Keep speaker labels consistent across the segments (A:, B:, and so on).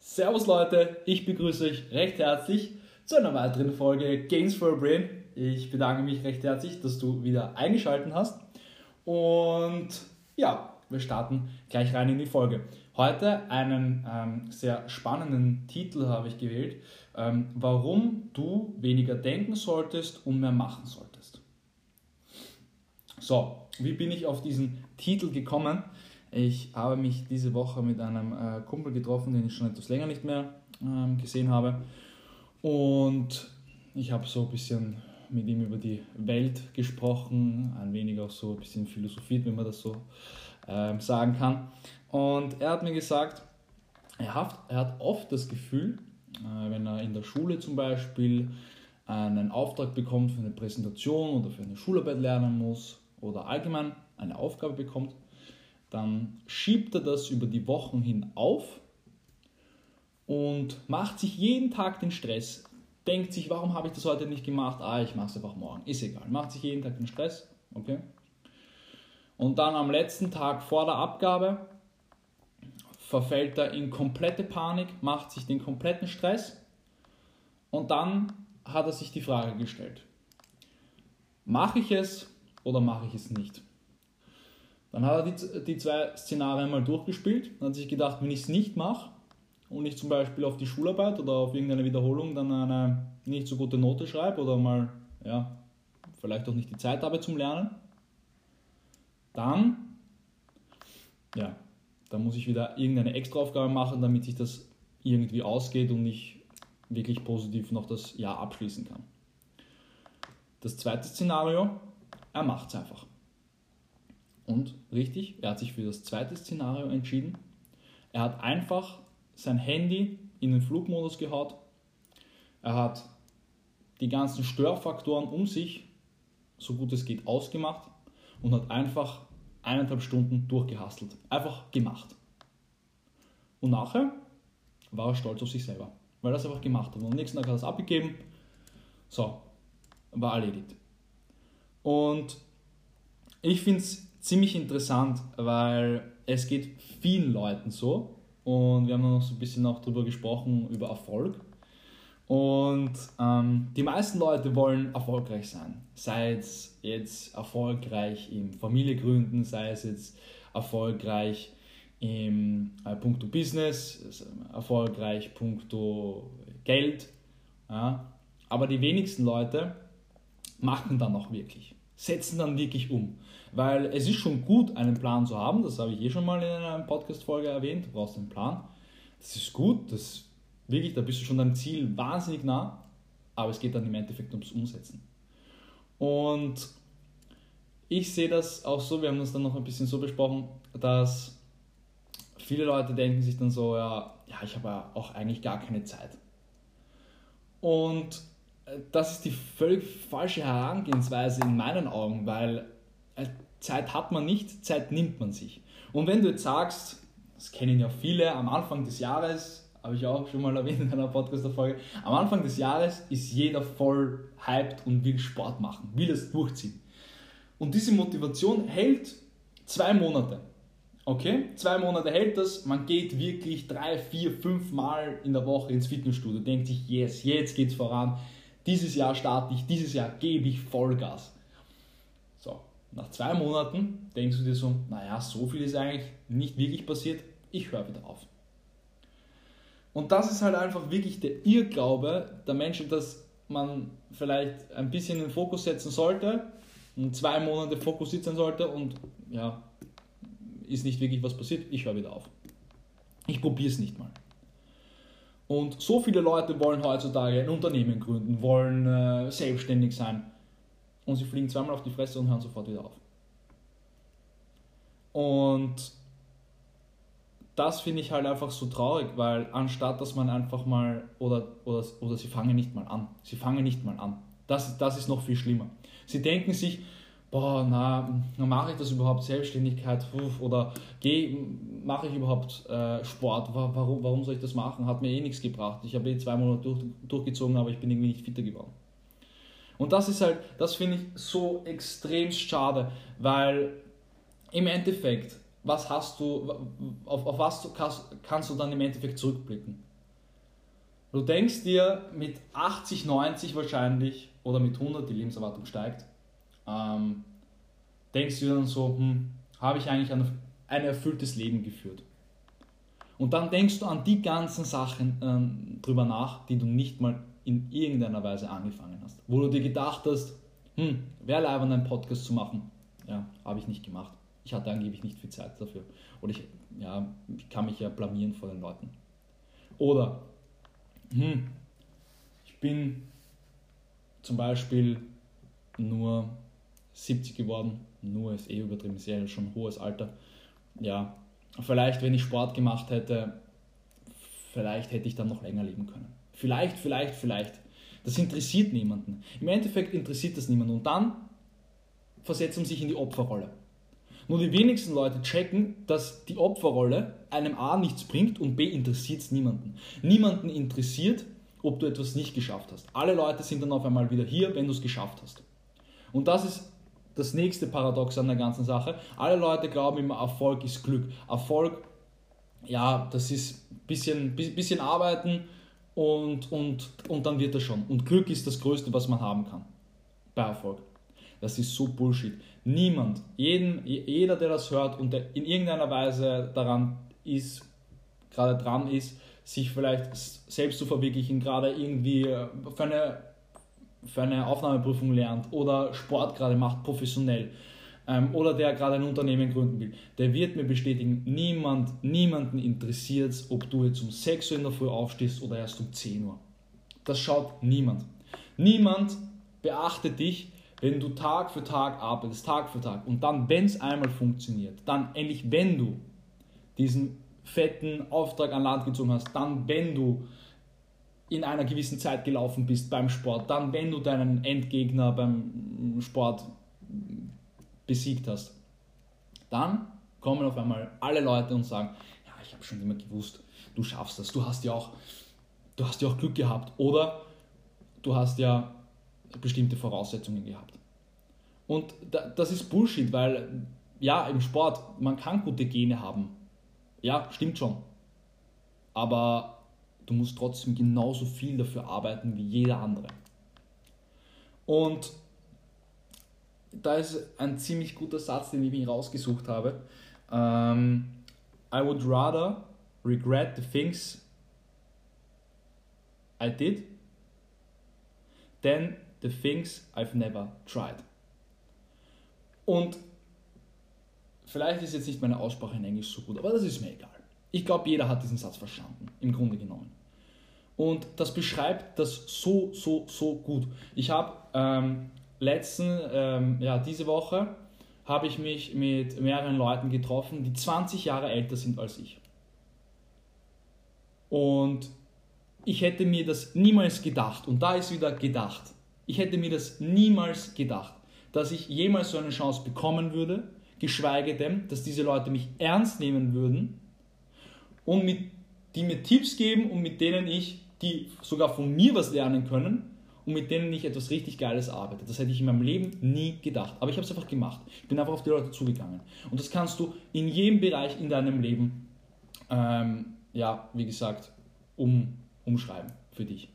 A: Servus Leute, ich begrüße euch recht herzlich zu einer weiteren Folge Games for a Brain. Ich bedanke mich recht herzlich, dass du wieder eingeschaltet hast. Und ja, wir starten gleich rein in die Folge. Heute einen ähm, sehr spannenden Titel habe ich gewählt, ähm, warum du weniger denken solltest und mehr machen solltest. So, wie bin ich auf diesen Titel gekommen? Ich habe mich diese Woche mit einem äh, Kumpel getroffen, den ich schon etwas länger nicht mehr ähm, gesehen habe. Und ich habe so ein bisschen mit ihm über die Welt gesprochen, ein wenig auch so ein bisschen philosophiert, wenn man das so ähm, sagen kann. Und er hat mir gesagt, er hat, er hat oft das Gefühl, äh, wenn er in der Schule zum Beispiel einen Auftrag bekommt für eine Präsentation oder für eine Schularbeit lernen muss oder allgemein eine Aufgabe bekommt, dann schiebt er das über die Wochen hin auf und macht sich jeden Tag den Stress. Denkt sich, warum habe ich das heute nicht gemacht? Ah, ich mache es einfach morgen. Ist egal. Macht sich jeden Tag den Stress. Okay. Und dann am letzten Tag vor der Abgabe verfällt er in komplette Panik, macht sich den kompletten Stress und dann hat er sich die Frage gestellt, mache ich es oder mache ich es nicht? Dann hat er die, die zwei Szenarien mal durchgespielt und hat sich gedacht, wenn ich es nicht mache und ich zum Beispiel auf die Schularbeit oder auf irgendeine Wiederholung dann eine nicht so gute Note schreibe oder mal, ja, vielleicht auch nicht die Zeit habe zum Lernen, dann, ja, dann muss ich wieder irgendeine Extraaufgabe machen, damit sich das irgendwie ausgeht und ich wirklich positiv noch das Jahr abschließen kann. Das zweite Szenario, er macht es einfach. Und richtig, er hat sich für das zweite Szenario entschieden. Er hat einfach sein Handy in den Flugmodus gehaut. Er hat die ganzen Störfaktoren um sich, so gut es geht, ausgemacht und hat einfach eineinhalb Stunden durchgehastelt. Einfach gemacht. Und nachher war er stolz auf sich selber, weil er es einfach gemacht hat. Und am nächsten Tag hat er es abgegeben. So, war erledigt. Und ich finde es ziemlich interessant, weil es geht vielen Leuten so und wir haben noch so ein bisschen auch darüber gesprochen, über Erfolg. Und ähm, die meisten Leute wollen erfolgreich sein. Sei es jetzt erfolgreich im Familiegründen, sei es jetzt erfolgreich im äh, puncto Business, erfolgreich puncto Geld. Ja. Aber die wenigsten Leute machen dann auch wirklich, setzen dann wirklich um. Weil es ist schon gut, einen Plan zu haben, das habe ich eh schon mal in einer Podcast-Folge erwähnt, du brauchst einen Plan. Das ist gut, das wirklich, da bist du schon deinem Ziel wahnsinnig nah, aber es geht dann im Endeffekt ums Umsetzen. Und ich sehe das auch so, wir haben das dann noch ein bisschen so besprochen, dass viele Leute denken sich dann so, ja, ja ich habe ja auch eigentlich gar keine Zeit. Und äh, das ist die völlig falsche Herangehensweise in meinen Augen, weil äh, Zeit hat man nicht, Zeit nimmt man sich. Und wenn du jetzt sagst, das kennen ja viele, am Anfang des Jahres, habe ich auch schon mal erwähnt in einer Podcast-Folge, am Anfang des Jahres ist jeder voll hyped und will Sport machen, will es durchziehen. Und diese Motivation hält zwei Monate. Okay, zwei Monate hält das, man geht wirklich drei, vier, fünf Mal in der Woche ins Fitnessstudio, denkt sich, yes, jetzt geht's voran, dieses Jahr starte ich, dieses Jahr gebe ich Vollgas. So, nach zwei Monaten denkst du dir so, naja, so viel ist eigentlich nicht wirklich passiert, ich höre wieder auf. Und das ist halt einfach wirklich der Irrglaube der Menschen, dass man vielleicht ein bisschen den Fokus setzen sollte und zwei Monate fokussiert sein sollte und ja, ist nicht wirklich was passiert, ich höre wieder auf. Ich probiere es nicht mal. Und so viele Leute wollen heutzutage ein Unternehmen gründen, wollen äh, selbstständig sein und sie fliegen zweimal auf die Fresse und hören sofort wieder auf. Und das finde ich halt einfach so traurig, weil anstatt dass man einfach mal, oder, oder, oder sie fangen nicht mal an, sie fangen nicht mal an. Das, das ist noch viel schlimmer. Sie denken sich, boah, na, mache ich das überhaupt Selbstständigkeit oder mache ich überhaupt äh, Sport? Warum, warum soll ich das machen? Hat mir eh nichts gebracht. Ich habe eh zwei Monate durch, durchgezogen, aber ich bin irgendwie nicht fitter geworden. Und das ist halt, das finde ich so extrem schade, weil im Endeffekt, was hast du, auf, auf was du kannst, kannst du dann im Endeffekt zurückblicken? Du denkst dir mit 80, 90 wahrscheinlich oder mit 100, die Lebenserwartung steigt, ähm, denkst du dir dann so, hm, habe ich eigentlich ein, ein erfülltes Leben geführt? Und dann denkst du an die ganzen Sachen ähm, drüber nach, die du nicht mal in irgendeiner Weise angefangen hast. Wo du dir gedacht hast, hm, wäre leibend einen Podcast zu machen. Ja, habe ich nicht gemacht. Ich hatte angeblich nicht viel Zeit dafür. Oder ich, ja, ich kann mich ja blamieren vor den Leuten. Oder, hm, ich bin zum Beispiel nur 70 geworden. Nur ist eh übertrieben, ist ja schon ein hohes Alter. Ja, vielleicht, wenn ich Sport gemacht hätte, vielleicht hätte ich dann noch länger leben können. Vielleicht, vielleicht, vielleicht. Das interessiert niemanden. Im Endeffekt interessiert das niemanden. Und dann versetzen sich in die Opferrolle. Nur die wenigsten Leute checken, dass die Opferrolle einem A nichts bringt und B interessiert es niemanden. Niemanden interessiert, ob du etwas nicht geschafft hast. Alle Leute sind dann auf einmal wieder hier, wenn du es geschafft hast. Und das ist das nächste Paradox an der ganzen Sache. Alle Leute glauben immer, Erfolg ist Glück. Erfolg, ja, das ist ein bisschen, bisschen arbeiten und, und, und dann wird das schon. Und Glück ist das Größte, was man haben kann bei Erfolg. Das ist so Bullshit. Niemand, jeden, jeder, der das hört und der in irgendeiner Weise daran ist, gerade dran ist, sich vielleicht selbst zu verwirklichen, gerade irgendwie äh, für eine, für eine Aufnahmeprüfung lernt oder Sport gerade macht, professionell, ähm, oder der gerade ein Unternehmen gründen will, der wird mir bestätigen, niemand, niemanden interessiert es, ob du jetzt um 6 Uhr in der Früh aufstehst oder erst um 10 Uhr. Das schaut niemand. Niemand beachtet dich, wenn du Tag für Tag arbeitest, Tag für Tag. Und dann, wenn es einmal funktioniert, dann endlich, wenn du diesen fetten Auftrag an Land gezogen hast, dann, wenn du in einer gewissen Zeit gelaufen bist beim Sport, dann, wenn du deinen Endgegner beim Sport besiegt hast, dann kommen auf einmal alle Leute und sagen, ja, ich habe schon immer gewusst, du schaffst das, du hast ja auch, du hast ja auch Glück gehabt oder du hast ja bestimmte Voraussetzungen gehabt. Und das ist Bullshit, weil ja, im Sport, man kann gute Gene haben. Ja, stimmt schon. Aber du musst trotzdem genauso viel dafür arbeiten wie jeder andere. Und da ist ein ziemlich guter Satz, den ich mir rausgesucht habe. Um, ähm, I would rather regret the things I did than the things I've never tried. Und vielleicht ist jetzt nicht meine Aussprache in Englisch so gut, aber das ist mir egal. Ich glaube, jeder hat diesen Satz verstanden, im Grunde genommen. Und das beschreibt das so, so, so gut. Ich habe ähm, letzten, ähm, ja, diese Woche habe ich mich mit mehreren Leuten getroffen, die 20 Jahre älter sind als ich. Und ich hätte mir das niemals gedacht, und da ist wieder gedacht, ich hätte mir das niemals gedacht, dass ich jemals so eine Chance bekommen würde, geschweige denn, dass diese Leute mich ernst nehmen würden und mit, die mir Tipps geben und mit denen ich, die sogar von mir was lernen können, und mit denen ich etwas richtig Geiles arbeite. Das hätte ich in meinem Leben nie gedacht. Aber ich habe es einfach gemacht. Ich bin einfach auf die Leute zugegangen. Und das kannst du in jedem Bereich in deinem Leben, ähm, ja, wie gesagt, um, umschreiben für dich.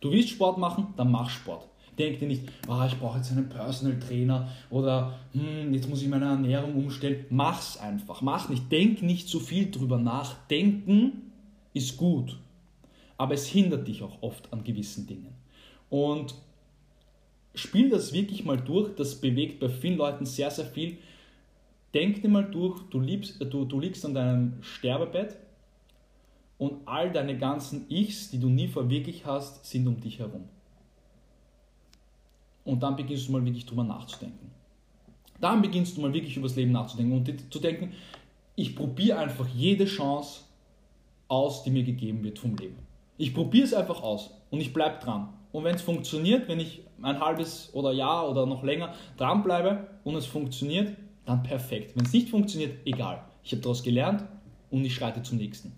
A: Du willst Sport machen, dann mach Sport. Denk dir nicht, oh, ich brauche jetzt einen Personal Trainer oder hm, jetzt muss ich meine Ernährung umstellen. Mach's einfach. Mach nicht. Denk nicht so viel drüber nach. Denken ist gut. Aber es hindert dich auch oft an gewissen Dingen. Und spiel das wirklich mal durch, das bewegt bei vielen Leuten sehr, sehr viel. Denk dir mal durch, du, liebst, du, du liegst an deinem Sterbebett und all deine ganzen Ichs, die du nie verwirklicht hast, sind um dich herum. Und dann beginnst du mal wirklich drüber nachzudenken. Dann beginnst du mal wirklich über das Leben nachzudenken und zu denken, ich probiere einfach jede Chance aus, die mir gegeben wird vom Leben. Ich probiere es einfach aus und ich bleibe dran. Und wenn es funktioniert, wenn ich ein halbes oder Jahr oder noch länger dranbleibe und es funktioniert, dann perfekt. Wenn es nicht funktioniert, egal. Ich habe daraus gelernt und ich schreite zum nächsten.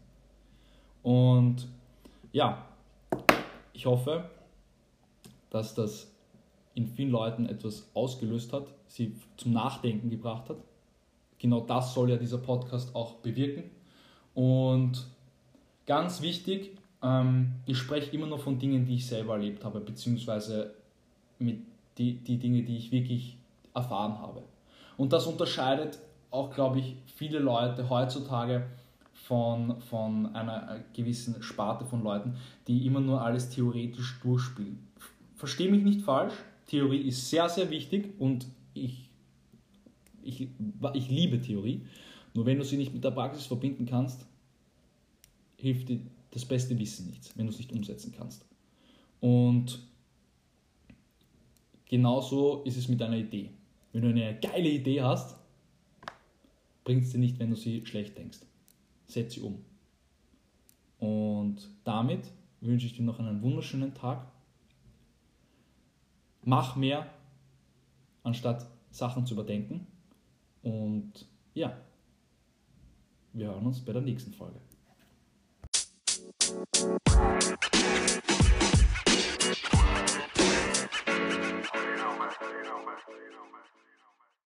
A: Und ja, ich hoffe, dass das in vielen Leuten etwas ausgelöst hat, sie zum Nachdenken gebracht hat. Genau das soll ja dieser Podcast auch bewirken. Und ganz wichtig, ähm, ich spreche immer nur von Dingen, die ich selber erlebt habe, beziehungsweise mit die, die Dinge, die ich wirklich erfahren habe. Und das unterscheidet auch, glaube ich, viele Leute heutzutage von, von einer gewissen Sparte von Leuten, die immer nur alles theoretisch durchspielen. Verstehe mich nicht falsch, Theorie ist sehr, sehr wichtig und ich, ich, ich liebe Theorie. Nur wenn du sie nicht mit der Praxis verbinden kannst, hilft dir das beste Wissen nichts, wenn du es nicht umsetzen kannst. Und genauso ist es mit einer Idee. Wenn du eine geile Idee hast, bringt es dir nicht, wenn du sie schlecht denkst. Setz sie um. Und damit wünsche ich dir noch einen wunderschönen Tag mach mehr, anstatt Sachen zu überdenken. Und ja, wir hören uns bei der nächsten Folge. you know, man.